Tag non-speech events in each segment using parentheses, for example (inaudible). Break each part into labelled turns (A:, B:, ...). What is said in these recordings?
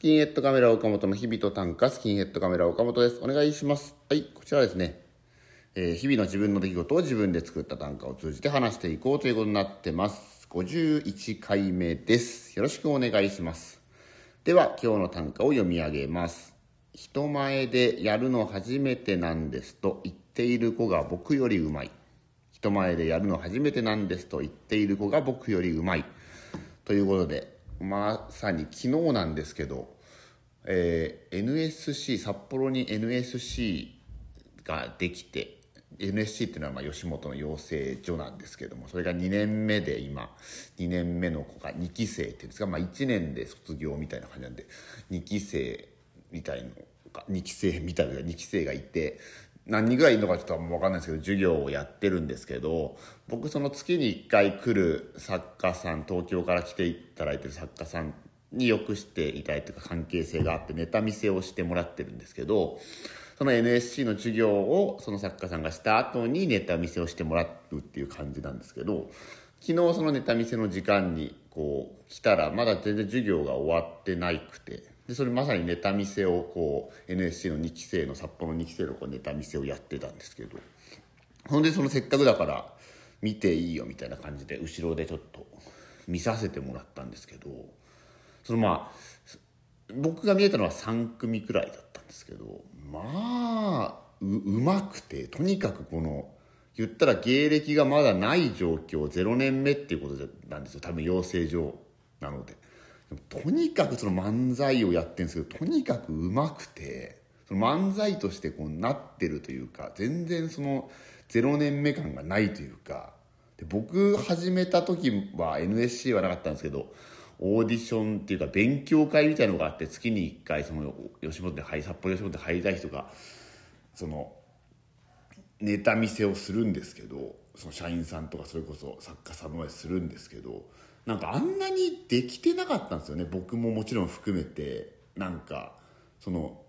A: スキンヘッドカメラ岡本の日々と短歌スキンヘッドカメラ岡本です。お願いします。はいこちらですね、えー、日々の自分の出来事を自分で作った短歌を通じて話していこうということになってます。51回目です。よろしくお願いします。では今日の短歌を読み上げます。人前でやるの初めてなんですと言っている子が僕よりうまい。人前でやるの初めてなんですと言っている子が僕よりうまい。ということでまさに昨日なんですけど、えー、NSC 札幌に NSC ができて NSC っていうのはまあ吉本の養成所なんですけどもそれが2年目で今2年目の子が2期生っていうんですか、まあ、1年で卒業みたいな感じなんで2期生みたいのが2期生みたいな2期生がいて何人ぐらいいるのかちょっと分かんないですけど授業をやってるんですけど僕その月に1回来る作家さん東京から来ていただいてる作家さんによくしていただいてる関係性があってネタ見せをしてもらってるんですけどその NSC の授業をその作家さんがした後にネタ見せをしてもらうっていう感じなんですけど昨日そのネタ見せの時間にこう来たらまだ全然授業が終わってないくてでそれまさにネタ見せをこう NSC の2期生の札幌の2期生のこうネタ見せをやってたんですけど。ほんでそのせっかくだから見ていいよみたいな感じで後ろでちょっと見させてもらったんですけど。そのまあ僕が見えたのは3組くらいだったんですけどまあうまくてとにかくこの言ったら芸歴がまだない状況0年目っていうことなんですよ。多分養成所なので。とにかくその漫才をやってるんですけどとにかくうまくてその漫才としてこうなってるというか全然その0年目感がないというかで僕始めた時は NSC はなかったんですけどオーディションっていうか勉強会みたいのがあって月に1回その吉本で札幌吉本で入りたい人がそのネタ見せをするんですけどその社員さんとかそれこそ作家さんの前するんですけどなんかあんなにできてなかったんですよね。僕ももちろん含めて。なんかその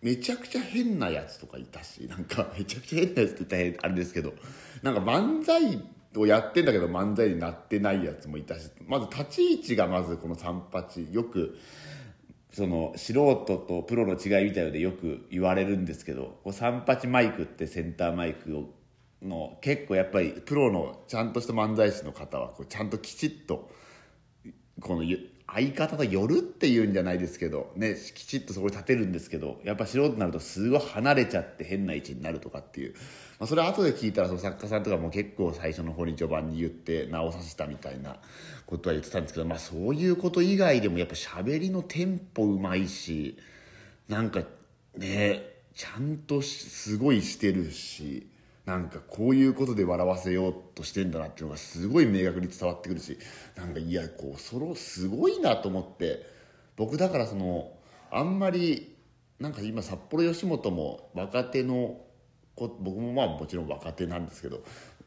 A: めちゃくちゃ変なやつとかいたしなんか (laughs) めちゃくちゃ変なやつって言ったらあれですけどなんか漫才をやってんだけど漫才になってないやつもいたしまず立ち位置がまずこの三八よくその素人とプロの違いみたいのでよく言われるんですけど三八マイクってセンターマイクをの結構やっぱりプロのちゃんとした漫才師の方はこうちゃんときちっとこの相方と寄るっていうんじゃないですけどねきちっとそこに立てるんですけどやっぱ素人になるとすごい離れちゃって変な位置になるとかっていう、まあ、それ後で聞いたらその作家さんとかも結構最初の方に序盤に言って直させたみたいなことは言ってたんですけど、まあ、そういうこと以外でもやっぱ喋りのテンポうまいしなんかねちゃんとすごいしてるし。なんかこういうことで笑わせようとしてんだなっていうのがすごい明確に伝わってくるしなんかいやこうそのすごいなと思って僕だからそのあんまりなんか今札幌吉本も若手の子僕もまあもちろん若手なんですけど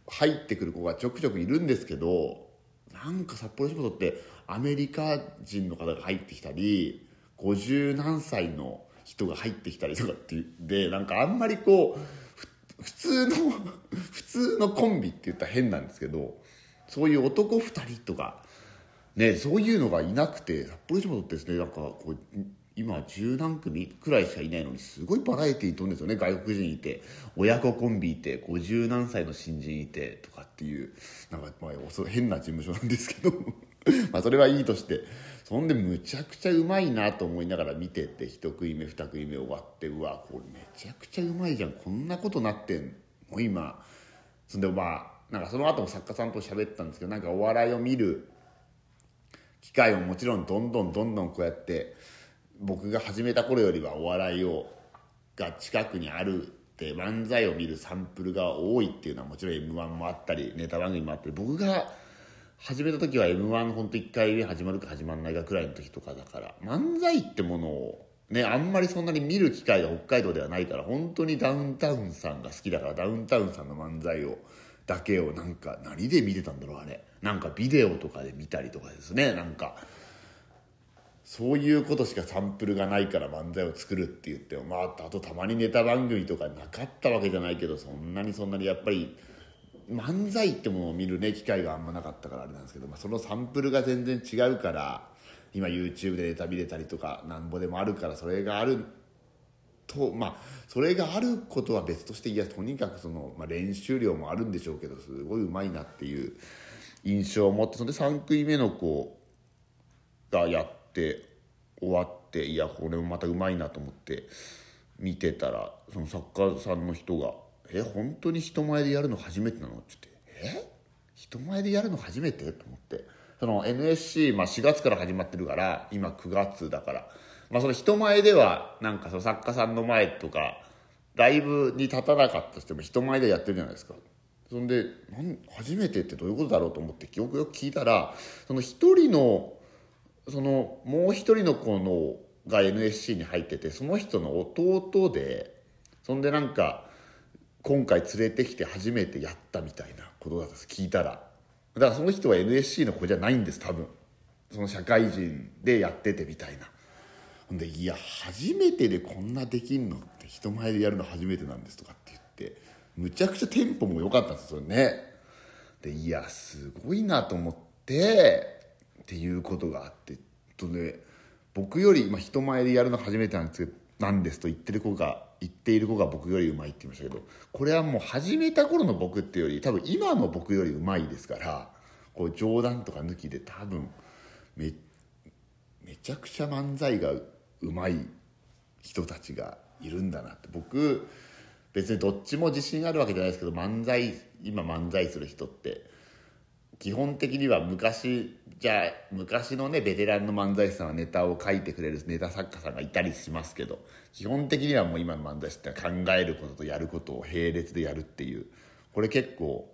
A: 入ってくる子がちょくちょくいるんですけどなんか札幌吉本ってアメリカ人の方が入ってきたり50何歳の人が入ってきたりとかってでなんかあんまりこう普通の (laughs) 普通のコンビって言ったら変なんですけどそういう男2人とかねそういうのがいなくて札幌吉本ってですねなんかこう今十何組くらいしかいないのにすごいバラエティーとんですよね外国人いて親子コンビいて50何歳の新人いてとかっていうなんかまあ変な事務所なんですけど。(laughs) まあそれはいいとして。そんでむちゃくちゃうまいなと思いながら見てて一食い目二食い目終わってうわこれめちゃくちゃうまいじゃん。こんなことなってんの？今。そんでまあなんかその後も作家さんと喋ったんですけどなんかお笑いを見る機会ももちろんどんどんどんどんこうやって僕が始めた頃よりはお笑いをが近くにあるって漫才を見るサンプルが多いっていうのはもちろん m 1もあったりネタ番組もあったり僕が始めた時は m 1本当1回目始まるか始まらないかくらいの時とかだから漫才ってものをねあんまりそんなに見る機会が北海道ではないから本当にダウンタウンさんが好きだからダウンタウンさんの漫才をだけをなんか何で見てたんだろうあれ。なんかビデオとかで見たりとかですね。なんかそういうことしかサンプルがないから漫才を作るって言ってもまああとたまにネタ番組とかなかったわけじゃないけどそんなにそんなにやっぱり漫才ってものを見るね機会があんまなかったからあれなんですけど、まあ、そのサンプルが全然違うから今 YouTube でネタ見れたりとかなんぼでもあるからそれがあるとまあそれがあることは別としていやとにかくその、まあ、練習量もあるんでしょうけどすごいうまいなっていう印象を持ってそれで3組目の子がやって終わっていやこれもまたうまいなと思って見てたらその作家さんの人が「え本当に人前でやるの初めてなの?」って言って「え？人前でやるの初めて?」と思ってその NSC、まあ、4月から始まってるから今9月だから。まあ、その人前ではなんかその作家さんの前とかライブに立たなかったとしても人前でやってるじゃないですかそんで初めてってどういうことだろう？と思ってよくよく聞いたらその一人のそのもう一人の子のが NSC に入っててその人の弟でそんでなんか今回連れてきて初めてやったみたいなことだったんです。聞いたら。だからその人は NSC の子じゃないんです多分。その社会人でやっててみたいな。ほんで「いや初めてでこんなできんの?」って人前でやるの初めてなんですとかって言ってむちゃくちゃテンポも良かったんですよね。でいやすごいなと思ってっていうことがあって。とね僕より、まあ、人前でやるの初めてなんですなんですと言ってる子が言っている子が僕よりうまいって言いましたけどこれはもう始めた頃の僕っていうより多分今の僕よりうまいですからこう冗談とか抜きで多分めめちゃくちゃ漫才がうまい人たちがいるんだなって。僕別にどっちも自信あるわけじゃないですけど漫才今漫才する人って基本的には昔じゃあ昔のねベテランの漫才師さんはネタを書いてくれるネタ作家さんがいたりしますけど基本的にはもう今の漫才師って考えることとやることを並列でやるっていうこれ結構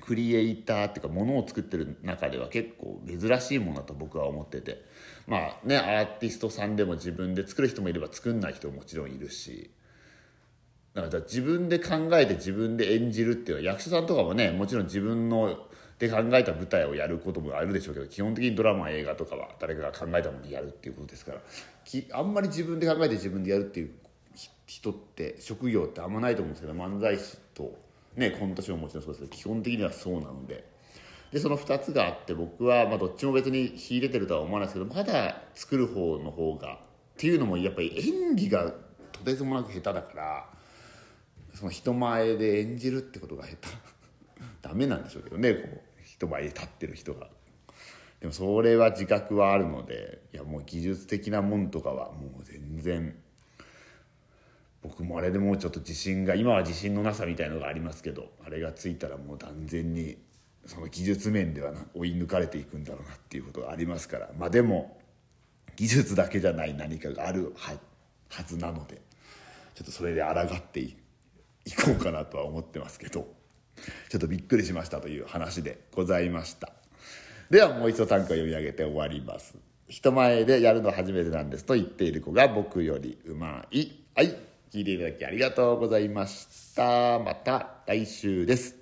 A: クリエイターっていうかものを作ってる中では結構珍しいものだと僕は思ってて。まあねアーティストさんでも自分で作る人もいれば作んない人ももちろんいるしだから自分で考えて自分で演じるっていうのは役者さんとかもねもちろん自分ので考えた舞台をやることもあるでしょうけど基本的にドラマ映画とかは誰かが考えたものをやるっていうことですからきあんまり自分で考えて自分でやるっていう人って職業ってあんまないと思うんですけど漫才師と、ね、コント師ももちろんそうですけど基本的にはそうなので。でその2つがあって僕は、まあ、どっちも別に秀でてるとは思わないですけどまだ作る方の方がっていうのもやっぱり演技がとてつもなく下手だからその人前で演じるってことが下手ダメなんでしょうけどねこう人前に立ってる人がでもそれは自覚はあるのでいやもう技術的なもんとかはもう全然僕もあれでもうちょっと自信が今は自信のなさみたいのがありますけどあれがついたらもう断然にその技術面では追い抜かれていくんだろうなっていうことがありますからまあでも技術だけじゃない何かがあるはずなのでちょっとそれで抗っていこうかなとは思ってますけど。ちょっとびっくりしましたという話でございました。ではもう一度短歌を読み上げて終わります。人前でやるの初めてなんですと言っている子が僕よりうまい。はい。聞いていただきありがとうございました。また来週です。